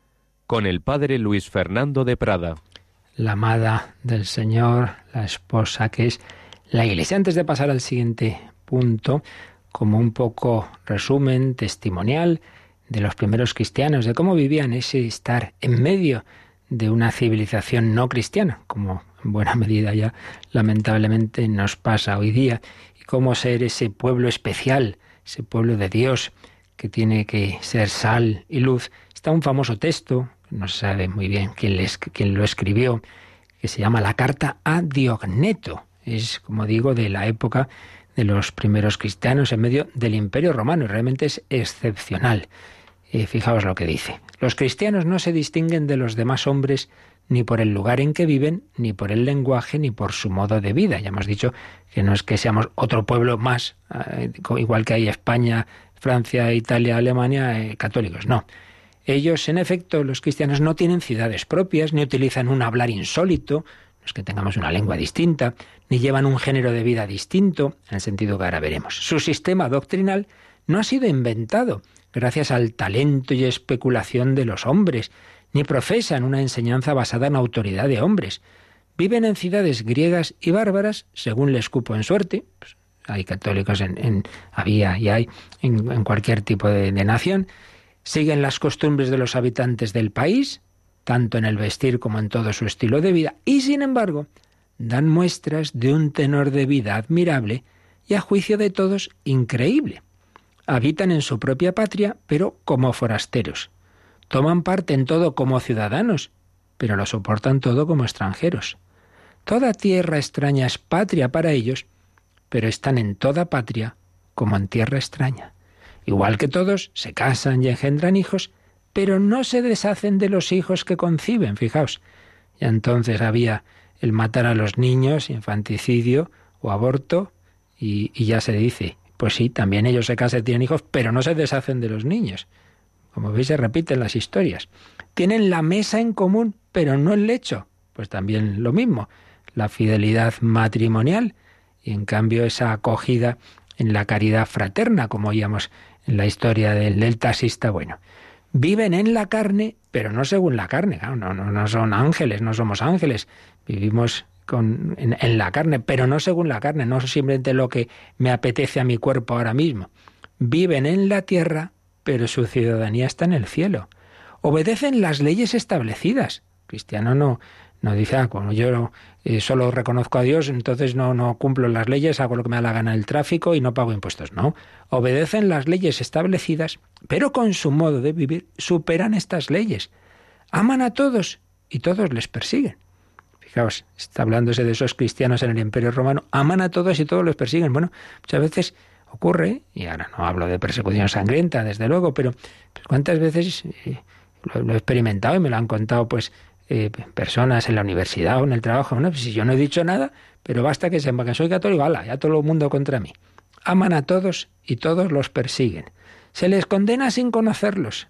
D: con el Padre Luis Fernando de Prada.
B: La amada del Señor, la esposa que es la Iglesia. Antes de pasar al siguiente punto, como un poco resumen testimonial de los primeros cristianos, de cómo vivían ese estar en medio de una civilización no cristiana, como en buena medida ya lamentablemente nos pasa hoy día, y cómo ser ese pueblo especial, ese pueblo de Dios, que tiene que ser sal y luz. Está un famoso texto, no se sabe muy bien quién, quién lo escribió, que se llama la Carta a Diogneto. Es, como digo, de la época de los primeros cristianos en medio del Imperio Romano y realmente es excepcional. Eh, fijaos lo que dice. Los cristianos no se distinguen de los demás hombres ni por el lugar en que viven, ni por el lenguaje, ni por su modo de vida. Ya hemos dicho que no es que seamos otro pueblo más, eh, igual que hay España, Francia, Italia, Alemania, eh, católicos. No. Ellos, en efecto, los cristianos no tienen ciudades propias, ni utilizan un hablar insólito, no es que tengamos una lengua distinta, ni llevan un género de vida distinto, en el sentido que ahora veremos. Su sistema doctrinal no ha sido inventado gracias al talento y especulación de los hombres, ni profesan una enseñanza basada en autoridad de hombres. Viven en ciudades griegas y bárbaras, según les cupo en suerte, pues, hay católicos en, había y hay en, cualquier tipo de, de, nación, siguen las costumbres de los habitantes del país, tanto en el vestir como en todo su estilo de vida, y sin embargo dan muestras de un tenor de vida admirable y a juicio de todos increíble. Habitan en su propia patria, pero como forasteros. Toman parte en todo como ciudadanos, pero lo soportan todo como extranjeros. Toda tierra extraña es patria para ellos, pero están en toda patria como en tierra extraña. Igual que todos, se casan y engendran hijos, pero no se deshacen de los hijos que conciben, fijaos. Y entonces había el matar a los niños, infanticidio o aborto, y, y ya se dice, pues sí, también ellos se casan y tienen hijos, pero no se deshacen de los niños. Como veis, se repiten las historias. Tienen la mesa en común, pero no el lecho. Pues también lo mismo. La fidelidad matrimonial y en cambio esa acogida en la caridad fraterna, como oíamos en la historia del, taxista, bueno, viven en la carne, pero no según la carne, no, no, no son ángeles, no somos ángeles, vivimos en, en, la carne, pero no según la carne, no simplemente lo que me apetece a mi cuerpo ahora mismo. Viven en la tierra, pero su ciudadanía está en el cielo. Obedecen las leyes establecidas. Cristiano no, no dice, ah, como yo eh, solo reconozco a Dios, entonces no, no cumplo las leyes, hago lo que me da la gana el tráfico y no pago impuestos. No, obedecen las leyes establecidas, pero con su modo de vivir superan estas leyes. Aman a todos y todos les persiguen. Fijaos, está hablándose de esos cristianos en el Imperio Romano, aman a todos y todos les persiguen. Bueno, muchas veces ocurre, y ahora no hablo de persecución sangrienta, desde luego, pero pues, cuántas veces eh, lo, he experimentado y me lo han contado pues eh, personas en la universidad o en el trabajo. No, pues si yo no he dicho nada, pero basta que sepa que soy católico, ala, ya todo el mundo contra mí. Aman a todos y todos los persiguen. Se les condena sin conocerlos.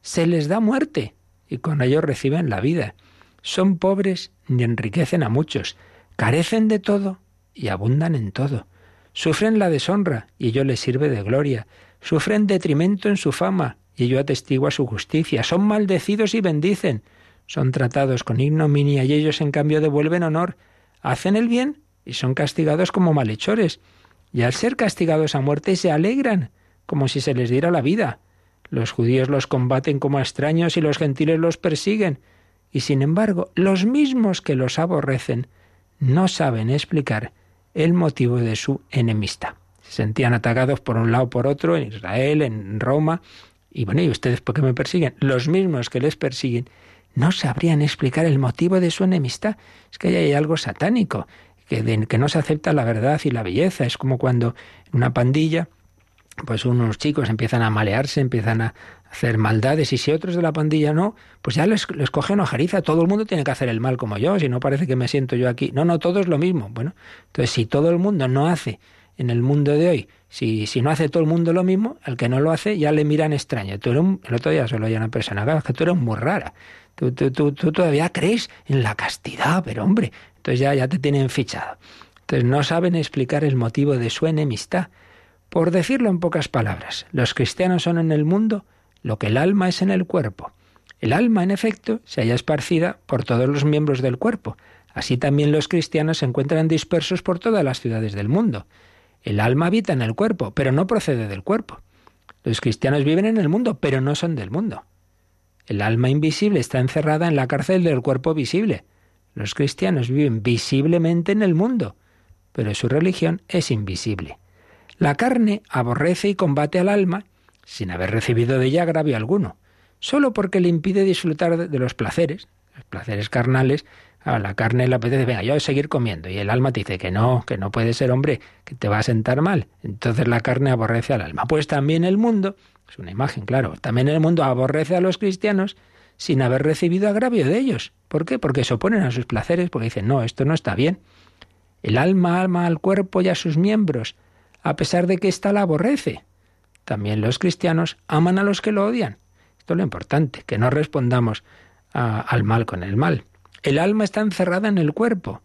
B: Se les da muerte y con ello reciben la vida. Son pobres y enriquecen a muchos. Carecen de todo y abundan en todo. Sufren la deshonra y ello les sirve de gloria. Sufren detrimento en su fama y ello atestigua su justicia. Son maldecidos y bendicen son tratados con ignominia y ellos en cambio devuelven honor, hacen el bien y son castigados como malhechores. Y al ser castigados a muerte se alegran, como si se les diera la vida. Los judíos los combaten como extraños y los gentiles los persiguen. Y sin embargo, los mismos que los aborrecen no saben explicar el motivo de su enemistad. Se sentían atacados por un lado o por otro, en Israel, en Roma. Y bueno, ¿y ustedes por qué me persiguen? Los mismos que les persiguen no sabrían explicar el motivo de su enemistad. Es que hay algo satánico, que, que no se acepta la verdad y la belleza. Es como cuando una pandilla, pues unos chicos empiezan a malearse, empiezan a hacer maldades, y si otros de la pandilla no, pues ya les, les cogen ojeriza. Todo el mundo tiene que hacer el mal como yo, si no parece que me siento yo aquí. No, no, todo es lo mismo. Bueno, entonces si todo el mundo no hace en el mundo de hoy, si, si no hace todo el mundo lo mismo, al que no lo hace ya le miran extraño. Tú eres el otro día solo hay una persona, que tú eres muy rara. Tú, tú, todavía crees en la castidad, pero hombre, entonces ya, ya te tienen fichado. Entonces no saben explicar el motivo de su enemistad. Por decirlo en pocas palabras, los cristianos son en el mundo lo que el alma es en el cuerpo. El alma, en efecto, se halla esparcida por todos los miembros del cuerpo. Así también los cristianos se encuentran dispersos por todas las ciudades del mundo. El alma habita en el cuerpo, pero no procede del cuerpo. Los cristianos viven en el mundo, pero no son del mundo. El alma invisible está encerrada en la cárcel del cuerpo visible. Los cristianos viven visiblemente en el mundo, pero su religión es invisible. La carne aborrece y combate al alma sin haber recibido de ella agravio alguno, solo porque le impide disfrutar de los placeres, los placeres carnales. A la carne le apetece, venga, yo a seguir comiendo. Y el alma te dice que no, que no puede ser hombre, que te va a sentar mal. Entonces la carne aborrece al alma. Pues también el mundo, es una imagen, claro, también el mundo aborrece a los cristianos sin haber recibido agravio de ellos. ¿Por qué? Porque se oponen a sus placeres, porque dicen, no, esto no está bien. El alma ama al cuerpo y a sus miembros, a pesar de que ésta la aborrece. También los cristianos aman a los que lo odian. Esto es lo importante, que no respondamos al mal con el mal. El alma está encerrada en el cuerpo,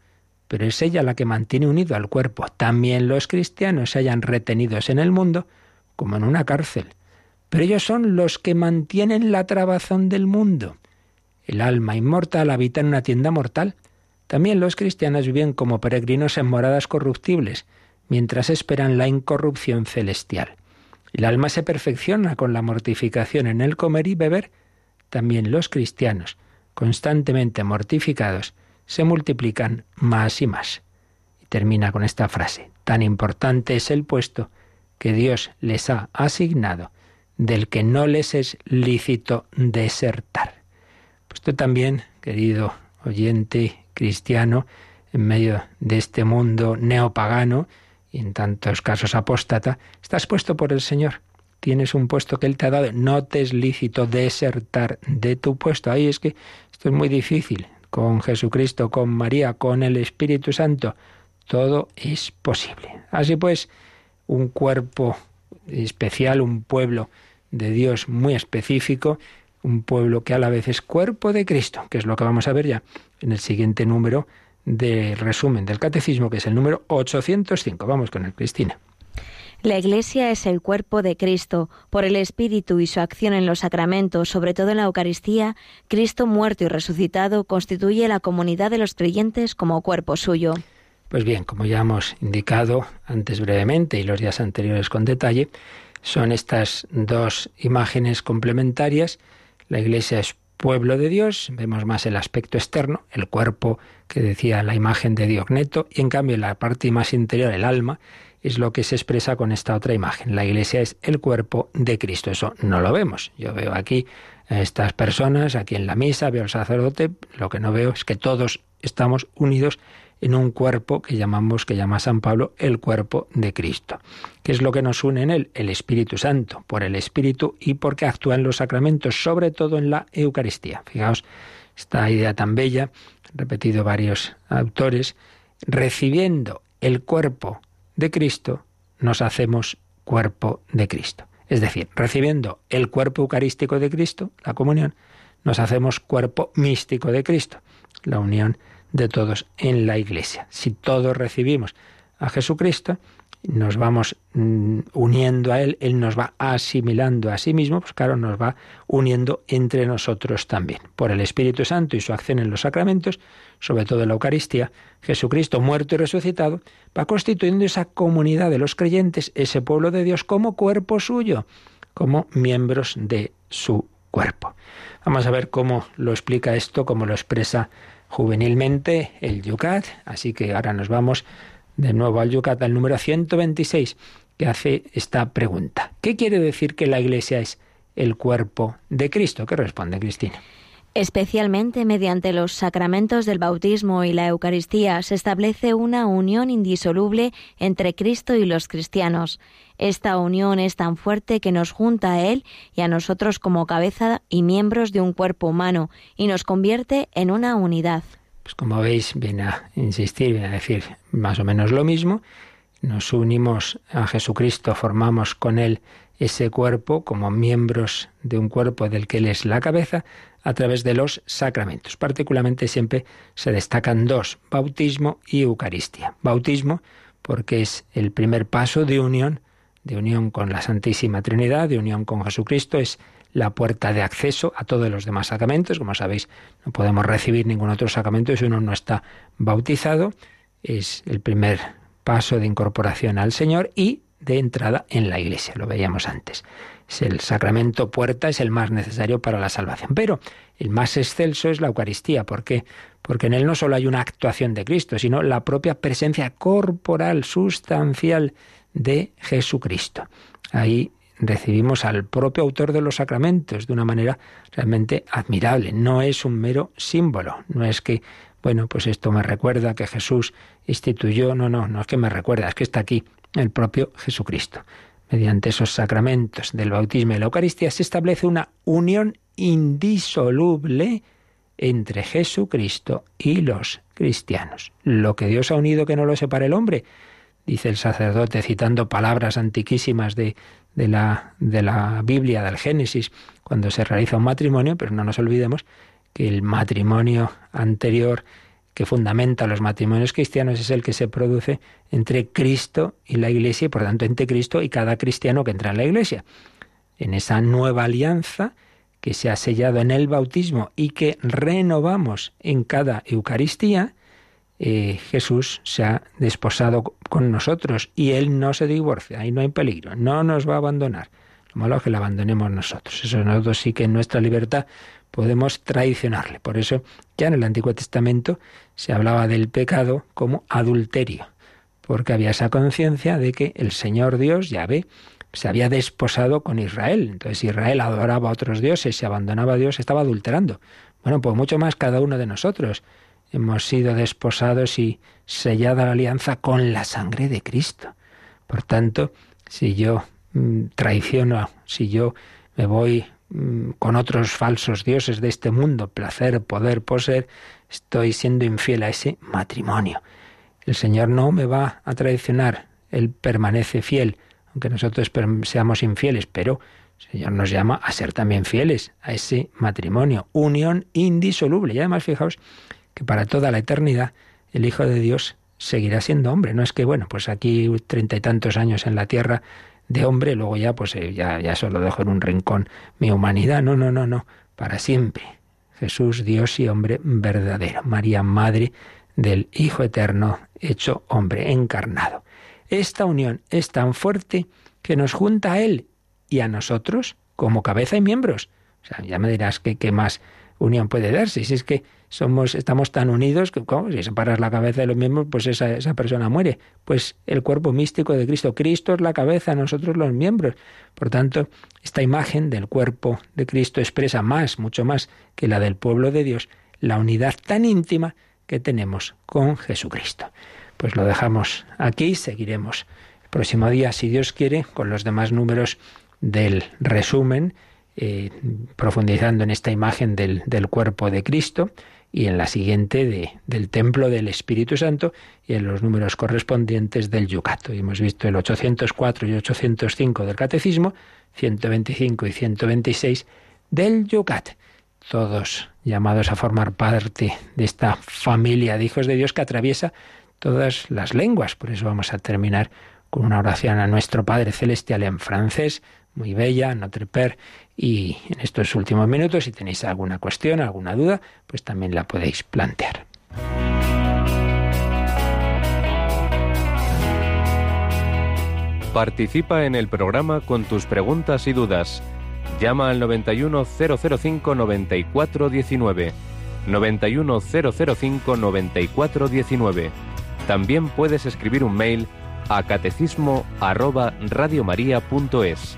B: pero es ella la que mantiene unido al cuerpo. También los cristianos se hayan retenidos en el mundo como en una cárcel. Pero ellos son los que mantienen la trabazón del mundo. El alma inmortal habita en una tienda mortal. También los cristianos viven como peregrinos en moradas corruptibles, mientras esperan la incorrupción celestial. El alma se perfecciona con la mortificación en el comer y beber. También los cristianos, constantemente mortificados, se multiplican más y más. Y termina con esta frase. Tan importante es el puesto que Dios les ha asignado, del que no les es lícito desertar. Puesto también, querido oyente cristiano, en medio de este mundo neopagano, y en tantos casos apóstata, estás puesto por el Señor. Tienes un puesto que Él te ha dado. No te es lícito desertar de tu puesto. Ahí es que esto es muy difícil. Con Jesucristo, con María, con el Espíritu Santo, todo es posible. Así pues, un cuerpo especial, un pueblo de Dios muy específico, un pueblo que a la vez es cuerpo de Cristo, que es lo que vamos a ver ya en el siguiente número de resumen del catecismo, que es el número 805. Vamos con el Cristina.
A: La Iglesia es el cuerpo de Cristo. Por el Espíritu y su acción en los sacramentos, sobre todo en la Eucaristía, Cristo muerto y resucitado constituye la comunidad de los creyentes como cuerpo suyo.
B: Pues bien, como ya hemos indicado antes brevemente y los días anteriores con detalle, son estas dos imágenes complementarias. La Iglesia es pueblo de Dios, vemos más el aspecto externo, el cuerpo que decía la imagen de Diogneto, y en cambio la parte más interior, el alma, es lo que se expresa con esta otra imagen. La iglesia es el cuerpo de Cristo. Eso no lo vemos. Yo veo aquí a estas personas, aquí en la misa, veo al sacerdote, lo que no veo es que todos estamos unidos en un cuerpo que llamamos, que llama San Pablo, el cuerpo de Cristo. ¿Qué es lo que nos une en él? El Espíritu Santo, por el Espíritu y porque actúa en los sacramentos, sobre todo en la Eucaristía. Fijaos, esta idea tan bella, repetido varios autores, recibiendo el cuerpo de Cristo, nos hacemos cuerpo de Cristo. Es decir, recibiendo el cuerpo eucarístico de Cristo, la comunión, nos hacemos cuerpo místico de Cristo, la unión de todos en la Iglesia. Si todos recibimos a Jesucristo, nos vamos mm, uniendo a Él, Él nos va asimilando a sí mismo, pues claro, nos va uniendo entre nosotros también. Por el Espíritu Santo y su acción en los sacramentos, sobre todo en la Eucaristía, Jesucristo muerto y resucitado, va constituyendo esa comunidad de los creyentes, ese pueblo de Dios, como cuerpo suyo, como miembros de su cuerpo. Vamos a ver cómo lo explica esto, cómo lo expresa juvenilmente el Yucat. Así que ahora nos vamos de nuevo al Yucat, al número 126, que hace esta pregunta. ¿Qué quiere decir que la Iglesia es el cuerpo de Cristo? ¿Qué responde Cristina?
A: Especialmente mediante los sacramentos del bautismo y la Eucaristía se establece una unión indisoluble entre Cristo y los cristianos. Esta unión es tan fuerte que nos junta a Él y a nosotros como cabeza y miembros de un cuerpo humano y nos convierte en una unidad.
B: Pues como veis, viene a insistir, viene a decir más o menos lo mismo. Nos unimos a Jesucristo, formamos con Él ese cuerpo como miembros de un cuerpo del que Él es la cabeza, a través de los sacramentos. Particularmente siempre se destacan dos, bautismo y Eucaristía. Bautismo porque es el primer paso de unión de unión con la Santísima Trinidad, de unión con Jesucristo, es la puerta de acceso a todos los demás sacramentos. Como sabéis, no podemos recibir ningún otro sacramento si uno no está bautizado. Es el primer paso de incorporación al Señor y de entrada en la Iglesia, lo veíamos antes. El sacramento puerta, es el más necesario para la salvación. Pero el más excelso es la Eucaristía. ¿Por qué? Porque en él no solo hay una actuación de Cristo, sino la propia presencia corporal, sustancial de Jesucristo. Ahí recibimos al propio autor de los sacramentos de una manera realmente admirable. No es un mero símbolo, no es que, bueno, pues esto me recuerda que Jesús instituyó, no, no, no es que me recuerda, es que está aquí el propio Jesucristo. Mediante esos sacramentos del bautismo y la Eucaristía se establece una unión indisoluble entre Jesucristo y los cristianos. Lo que Dios ha unido que no lo separe el hombre, dice el sacerdote citando palabras antiquísimas de, de, la, de la Biblia, del Génesis, cuando se realiza un matrimonio, pero no nos olvidemos que el matrimonio anterior que fundamenta los matrimonios cristianos es el que se produce entre Cristo y la Iglesia y por tanto entre Cristo y cada cristiano que entra en la Iglesia. En esa nueva alianza que se ha sellado en el bautismo y que renovamos en cada Eucaristía, eh, Jesús se ha desposado con nosotros y Él no se divorcia, ahí no hay peligro, no nos va a abandonar. Lo malo es que le abandonemos nosotros. Eso nosotros sí que en nuestra libertad podemos traicionarle. Por eso ya en el Antiguo Testamento se hablaba del pecado como adulterio, porque había esa conciencia de que el Señor Dios, Yahvé, se había desposado con Israel. Entonces Israel adoraba a otros dioses, se abandonaba a Dios, estaba adulterando. Bueno, pues mucho más cada uno de nosotros hemos sido desposados y sellada la alianza con la sangre de Cristo. Por tanto, si yo mm, traiciono, si yo me voy con otros falsos dioses de este mundo, placer, poder, poseer, estoy siendo infiel a ese matrimonio. El Señor no me va a traicionar, Él permanece fiel, aunque nosotros seamos infieles, pero el Señor nos llama a ser también fieles a ese matrimonio, unión indisoluble. Y además, fijaos, que para toda la eternidad el Hijo de Dios seguirá siendo hombre. No es que, bueno, pues aquí treinta y tantos años en la tierra de hombre, luego ya, pues eh, ya, ya solo dejo en un rincón mi humanidad. No, no, no, no, para siempre. Jesús, Dios y hombre verdadero. María, Madre del Hijo Eterno, hecho hombre, encarnado. Esta unión es tan fuerte que nos junta a Él y a nosotros como cabeza y miembros. O sea, ya me dirás que qué más unión puede darse. Si es que somos, estamos tan unidos que si separas la cabeza de los miembros, pues esa, esa persona muere. Pues el cuerpo místico de Cristo. Cristo es la cabeza, nosotros los miembros. Por tanto, esta imagen del cuerpo de Cristo expresa más, mucho más que la del pueblo de Dios, la unidad tan íntima que tenemos con Jesucristo. Pues lo dejamos aquí, seguiremos el próximo día, si Dios quiere, con los demás números del resumen eh, profundizando en esta imagen del, del, cuerpo de Cristo y en la siguiente de, del templo del Espíritu Santo y en los números correspondientes del Yucato. Y hemos visto el 804 y 805 del Catecismo, 125 y 126 del Yucat. Todos llamados a formar parte de esta familia de hijos de Dios que atraviesa todas las lenguas. Por eso vamos a terminar con una oración a nuestro Padre Celestial en francés, muy bella, Notre Père, y en estos últimos minutos, si tenéis alguna cuestión, alguna duda, pues también la podéis plantear.
D: Participa en el programa con tus preguntas y dudas. Llama al 91005 9419. 91005 9419. También puedes escribir un mail a catecismo arroba radiomaria.es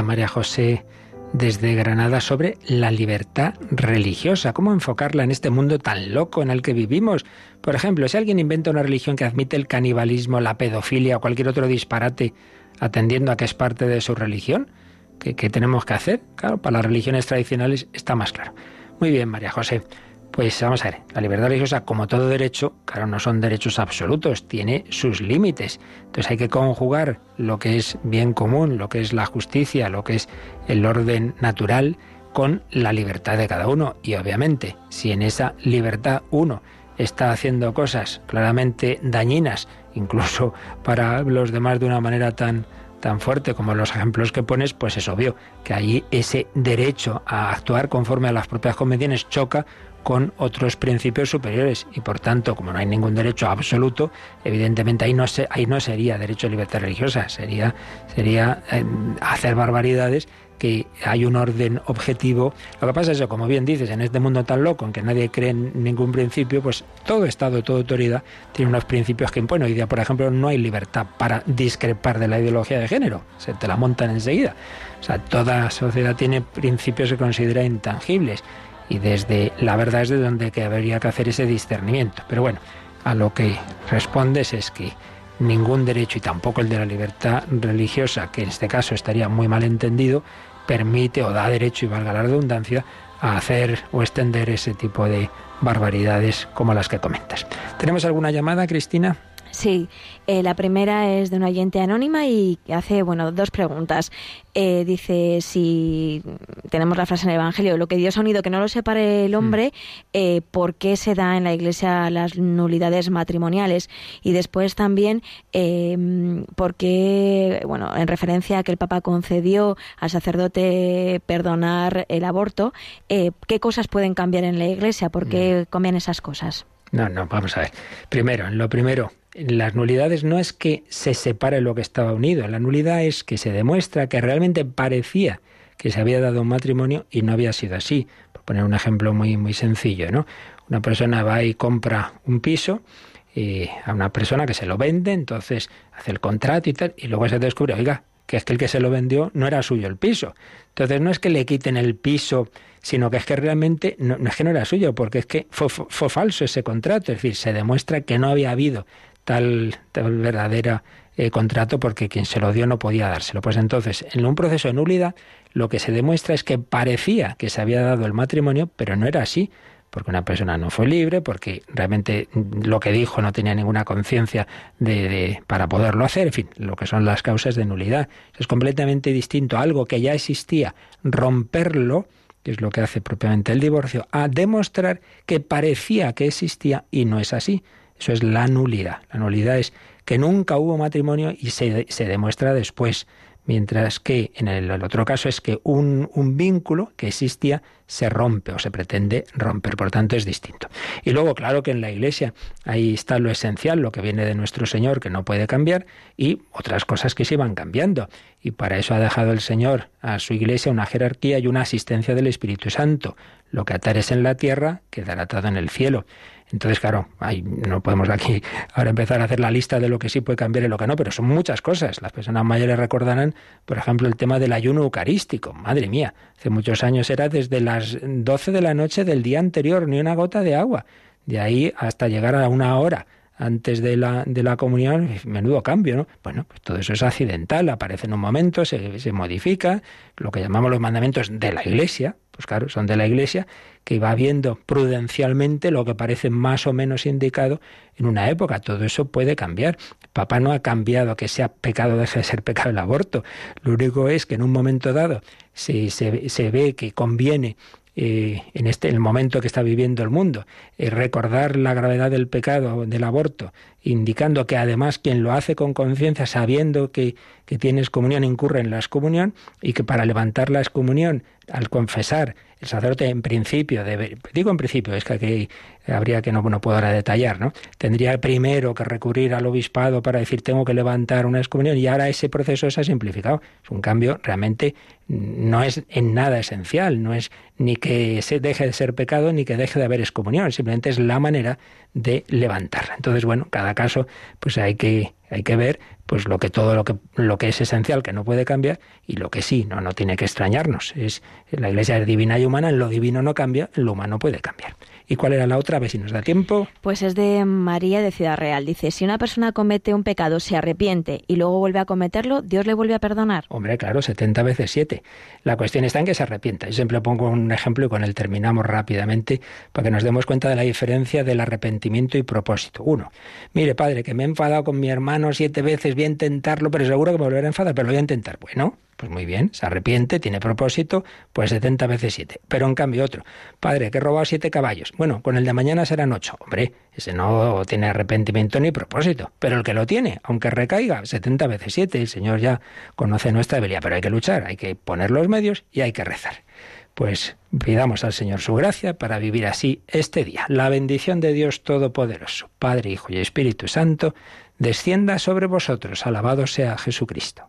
B: María José desde Granada sobre la libertad religiosa, cómo enfocarla en este mundo tan loco en el que vivimos. Por ejemplo, si alguien inventa una religión que admite el canibalismo, la pedofilia o cualquier otro disparate, atendiendo a que es parte de su religión, ¿qué, qué tenemos que hacer? Claro, para las religiones tradicionales está más claro. Muy bien, María José. Pues vamos a ver, la libertad religiosa, como todo derecho, claro, no son derechos absolutos, tiene sus límites. Entonces hay que conjugar lo que es bien común, lo que es la justicia, lo que es el orden natural, con la libertad de cada uno. Y obviamente, si en esa libertad uno está haciendo cosas claramente dañinas, incluso para los demás de una manera tan tan fuerte como los ejemplos que pones, pues es obvio que allí ese derecho a actuar conforme a las propias convenciones choca con otros principios superiores y por tanto, como no hay ningún derecho absoluto, evidentemente ahí no se, ahí no sería derecho a libertad religiosa, sería sería eh, hacer barbaridades que hay un orden objetivo. Lo que pasa es que, como bien dices, en este mundo tan loco, en que nadie cree en ningún principio, pues todo Estado, toda autoridad tiene unos principios que impone. Hoy día, por ejemplo, no hay libertad para discrepar de la ideología de género, se te la montan enseguida. O sea, toda sociedad tiene principios que considera intangibles y desde la verdad es de donde que habría que hacer ese discernimiento. Pero bueno, a lo que respondes es que ningún derecho y tampoco el de la libertad religiosa, que en este caso estaría muy mal entendido, permite o da derecho, y valga la redundancia, a hacer o extender ese tipo de barbaridades como las que comentas. ¿Tenemos alguna llamada, Cristina?
A: Sí, eh, la primera es de una oyente anónima y hace, bueno, dos preguntas. Eh, dice si tenemos la frase en el Evangelio, lo que Dios ha unido que no lo separe el hombre, mm. eh, ¿por qué se da en la Iglesia las nulidades matrimoniales? Y después también, eh, ¿por qué, bueno, en referencia a que el Papa concedió al sacerdote perdonar el aborto, ¿qué cosas pueden cambiar en la Iglesia? ¿Por qué mm. cambian esas cosas?
B: No, no, vamos a ver. Primero, lo primero, las nulidades no es que se separe lo que estaba unido, la nulidad es que se demuestra que realmente parecía que se había dado un matrimonio y no había sido así. Por poner un ejemplo muy, muy sencillo, ¿no? Una persona va y compra un piso y a una persona que se lo vende, entonces hace el contrato y tal, y luego se descubre, oiga, que es que el que se lo vendió no era suyo el piso. Entonces no es que le quiten el piso, sino que es que realmente no, es que no era suyo, porque es que fue, fue, falso ese contrato, es decir, se demuestra que no había habido tal, tal verdadera eh, contrato porque quien se lo dio no podía dárselo. Pues entonces, en un proceso de nulidad, lo que se demuestra es que parecía que se había dado el matrimonio, pero no era así, porque una persona no fue libre, porque realmente lo que dijo no tenía ninguna conciencia de, de, para poderlo hacer, en fin, lo que son las causas de nulidad. Es completamente distinto algo que ya existía, romperlo, que es lo que hace propiamente el divorcio, a demostrar que parecía que existía y no es así. Eso es la nulidad. La nulidad es que nunca hubo matrimonio y se, se demuestra después. Mientras que en el, otro caso es que un, un, vínculo que existía se rompe o se pretende romper, por tanto es distinto. Y luego, claro que en la Iglesia ahí está lo esencial, lo que viene de nuestro Señor, que no puede cambiar, y otras cosas que se van cambiando. Y para eso ha dejado el Señor a su Iglesia una jerarquía y una asistencia del Espíritu Santo. Lo que atares en la tierra quedará atado en el cielo. Entonces, claro, no podemos aquí ahora empezar a hacer la lista de lo que sí puede cambiar y lo que no, pero son muchas cosas. Las personas mayores recordarán, por ejemplo, el tema del ayuno eucarístico. Madre mía, hace muchos años era desde las las 12 de la noche del día anterior, ni una gota de agua. De ahí hasta llegar a una hora antes de la, de la comunión, menudo cambio, ¿no? Bueno, pues todo eso es accidental, aparece en un momento, se, se modifica, lo que llamamos los mandamientos de la Iglesia, pues claro, son de la Iglesia, que va viendo prudencialmente lo que parece más o menos indicado en una época. Todo eso puede cambiar. Papá no ha cambiado que sea pecado, deje de ser pecado el aborto. Lo único es que en un momento dado, si se, se ve que conviene eh, en este el momento que está viviendo el mundo, eh, recordar la gravedad del pecado del aborto, indicando que además quien lo hace con conciencia, sabiendo que, que tienes comunión, incurre en la excomunión y que para levantar la excomunión, al confesar, el sacerdote en principio debe, digo en principio, es que aquí habría que no, no puedo ahora detallar, ¿no? Tendría primero que recurrir al obispado para decir tengo que levantar una excomunión y ahora ese proceso se ha simplificado. Es un cambio realmente no es en nada esencial, no es ni que se deje de ser pecado ni que deje de haber excomunión, simplemente es la manera de levantarla. Entonces, bueno, cada caso pues hay que hay que ver pues lo que todo lo que lo que es esencial que no puede cambiar y lo que sí no no tiene que extrañarnos. Es la iglesia es divina y humana en lo divino no cambia en lo humano puede cambiar ¿Y cuál era la otra? A ver si nos da tiempo.
A: Pues es de María de Ciudad Real. Dice, si una persona comete un pecado, se arrepiente y luego vuelve a cometerlo, ¿Dios le vuelve a perdonar?
B: Hombre, claro, 70 veces 7. La cuestión está en que se arrepienta. Yo siempre pongo un ejemplo y con él terminamos rápidamente para que nos demos cuenta de la diferencia del arrepentimiento y propósito. Uno, mire, padre, que me he enfadado con mi hermano siete veces, voy a intentarlo, pero seguro que me volveré a enfadar, pero lo voy a intentar. Bueno, pues muy bien, se arrepiente, tiene propósito, pues 70 veces 7. Pero en cambio otro, padre, que he robado siete caballos. Bueno, con el de mañana serán ocho. Hombre, ese no tiene arrepentimiento ni propósito. Pero el que lo tiene, aunque recaiga 70 veces 7, el Señor ya conoce nuestra debilidad. Pero hay que luchar, hay que poner los medios y hay que rezar. Pues pidamos al Señor su gracia para vivir así este día. La bendición de Dios Todopoderoso, Padre, Hijo y Espíritu Santo, descienda sobre vosotros. Alabado sea Jesucristo.